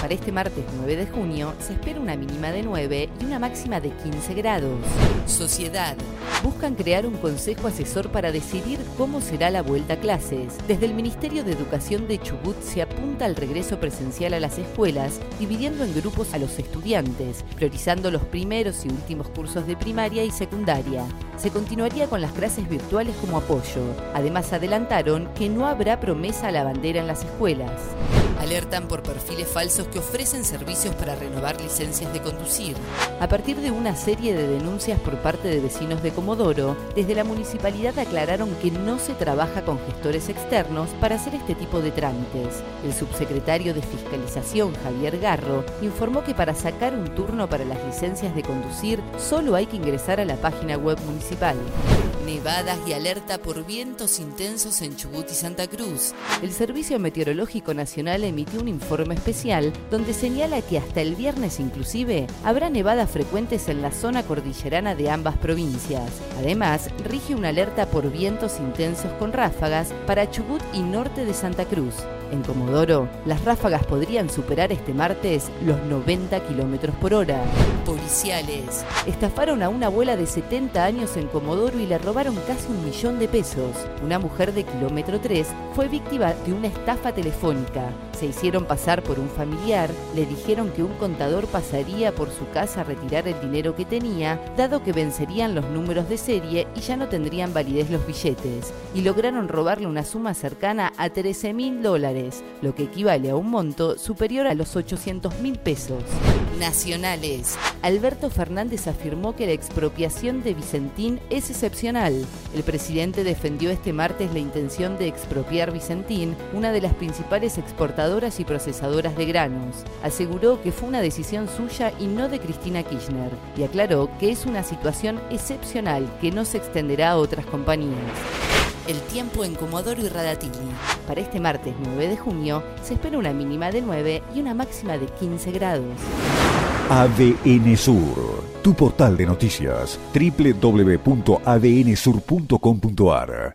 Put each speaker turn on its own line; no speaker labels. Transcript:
Para este martes 9 de junio se espera una mínima de 9 y una máxima de 15 grados. Sociedad. Buscan crear un consejo asesor para decidir cómo será la vuelta a clases. Desde el Ministerio de Educación de Chubut se apunta al regreso presencial a las escuelas, dividiendo en grupos a los estudiantes, priorizando los primeros y últimos cursos de primaria y secundaria. Se continuaría con las clases virtuales como apoyo. Además adelantaron que no habrá promesa a la bandera en las escuelas. Alertan por perfiles falsos que ofrecen servicios para renovar licencias de conducir. A partir de una serie de denuncias por parte de vecinos de Comodoro, desde la municipalidad aclararon que no se trabaja con gestores externos para hacer este tipo de trámites. El subsecretario de Fiscalización, Javier Garro, informó que para sacar un turno para las licencias de conducir solo hay que ingresar a la página web municipal. Nevadas y alerta por vientos intensos en Chubut y Santa Cruz. El Servicio Meteorológico Nacional emitió un informe especial donde señala que hasta el viernes inclusive habrá nevadas frecuentes en la zona cordillerana de ambas provincias. Además, rige una alerta por vientos intensos con ráfagas para Chubut y norte de Santa Cruz. En Comodoro, las ráfagas podrían superar este martes los 90 kilómetros por hora. Policiales. Estafaron a una abuela de 70 años en Comodoro y le robaron casi un millón de pesos. Una mujer de kilómetro 3 fue víctima de una estafa telefónica. Se hicieron pasar por un familiar, le dijeron que un contador pasaría por su casa a retirar el dinero que tenía, dado que vencerían los números de serie y ya no tendrían validez los billetes, y lograron robarle una suma cercana a 13 mil dólares, lo que equivale a un monto superior a los 800 mil pesos. Nacionales. Alberto Fernández afirmó que la expropiación de Vicentín es excepcional. El presidente defendió este martes la intención de expropiar Vicentín, una de las principales exportadoras y procesadoras de granos. Aseguró que fue una decisión suya y no de Cristina Kirchner, y aclaró que es una situación excepcional que no se extenderá a otras compañías. El tiempo en Comodoro y Radatili. Para este martes 9 de junio se espera una mínima de 9 y una máxima de 15 grados.
ADN Sur, tu portal de noticias, www.adnsur.com.ar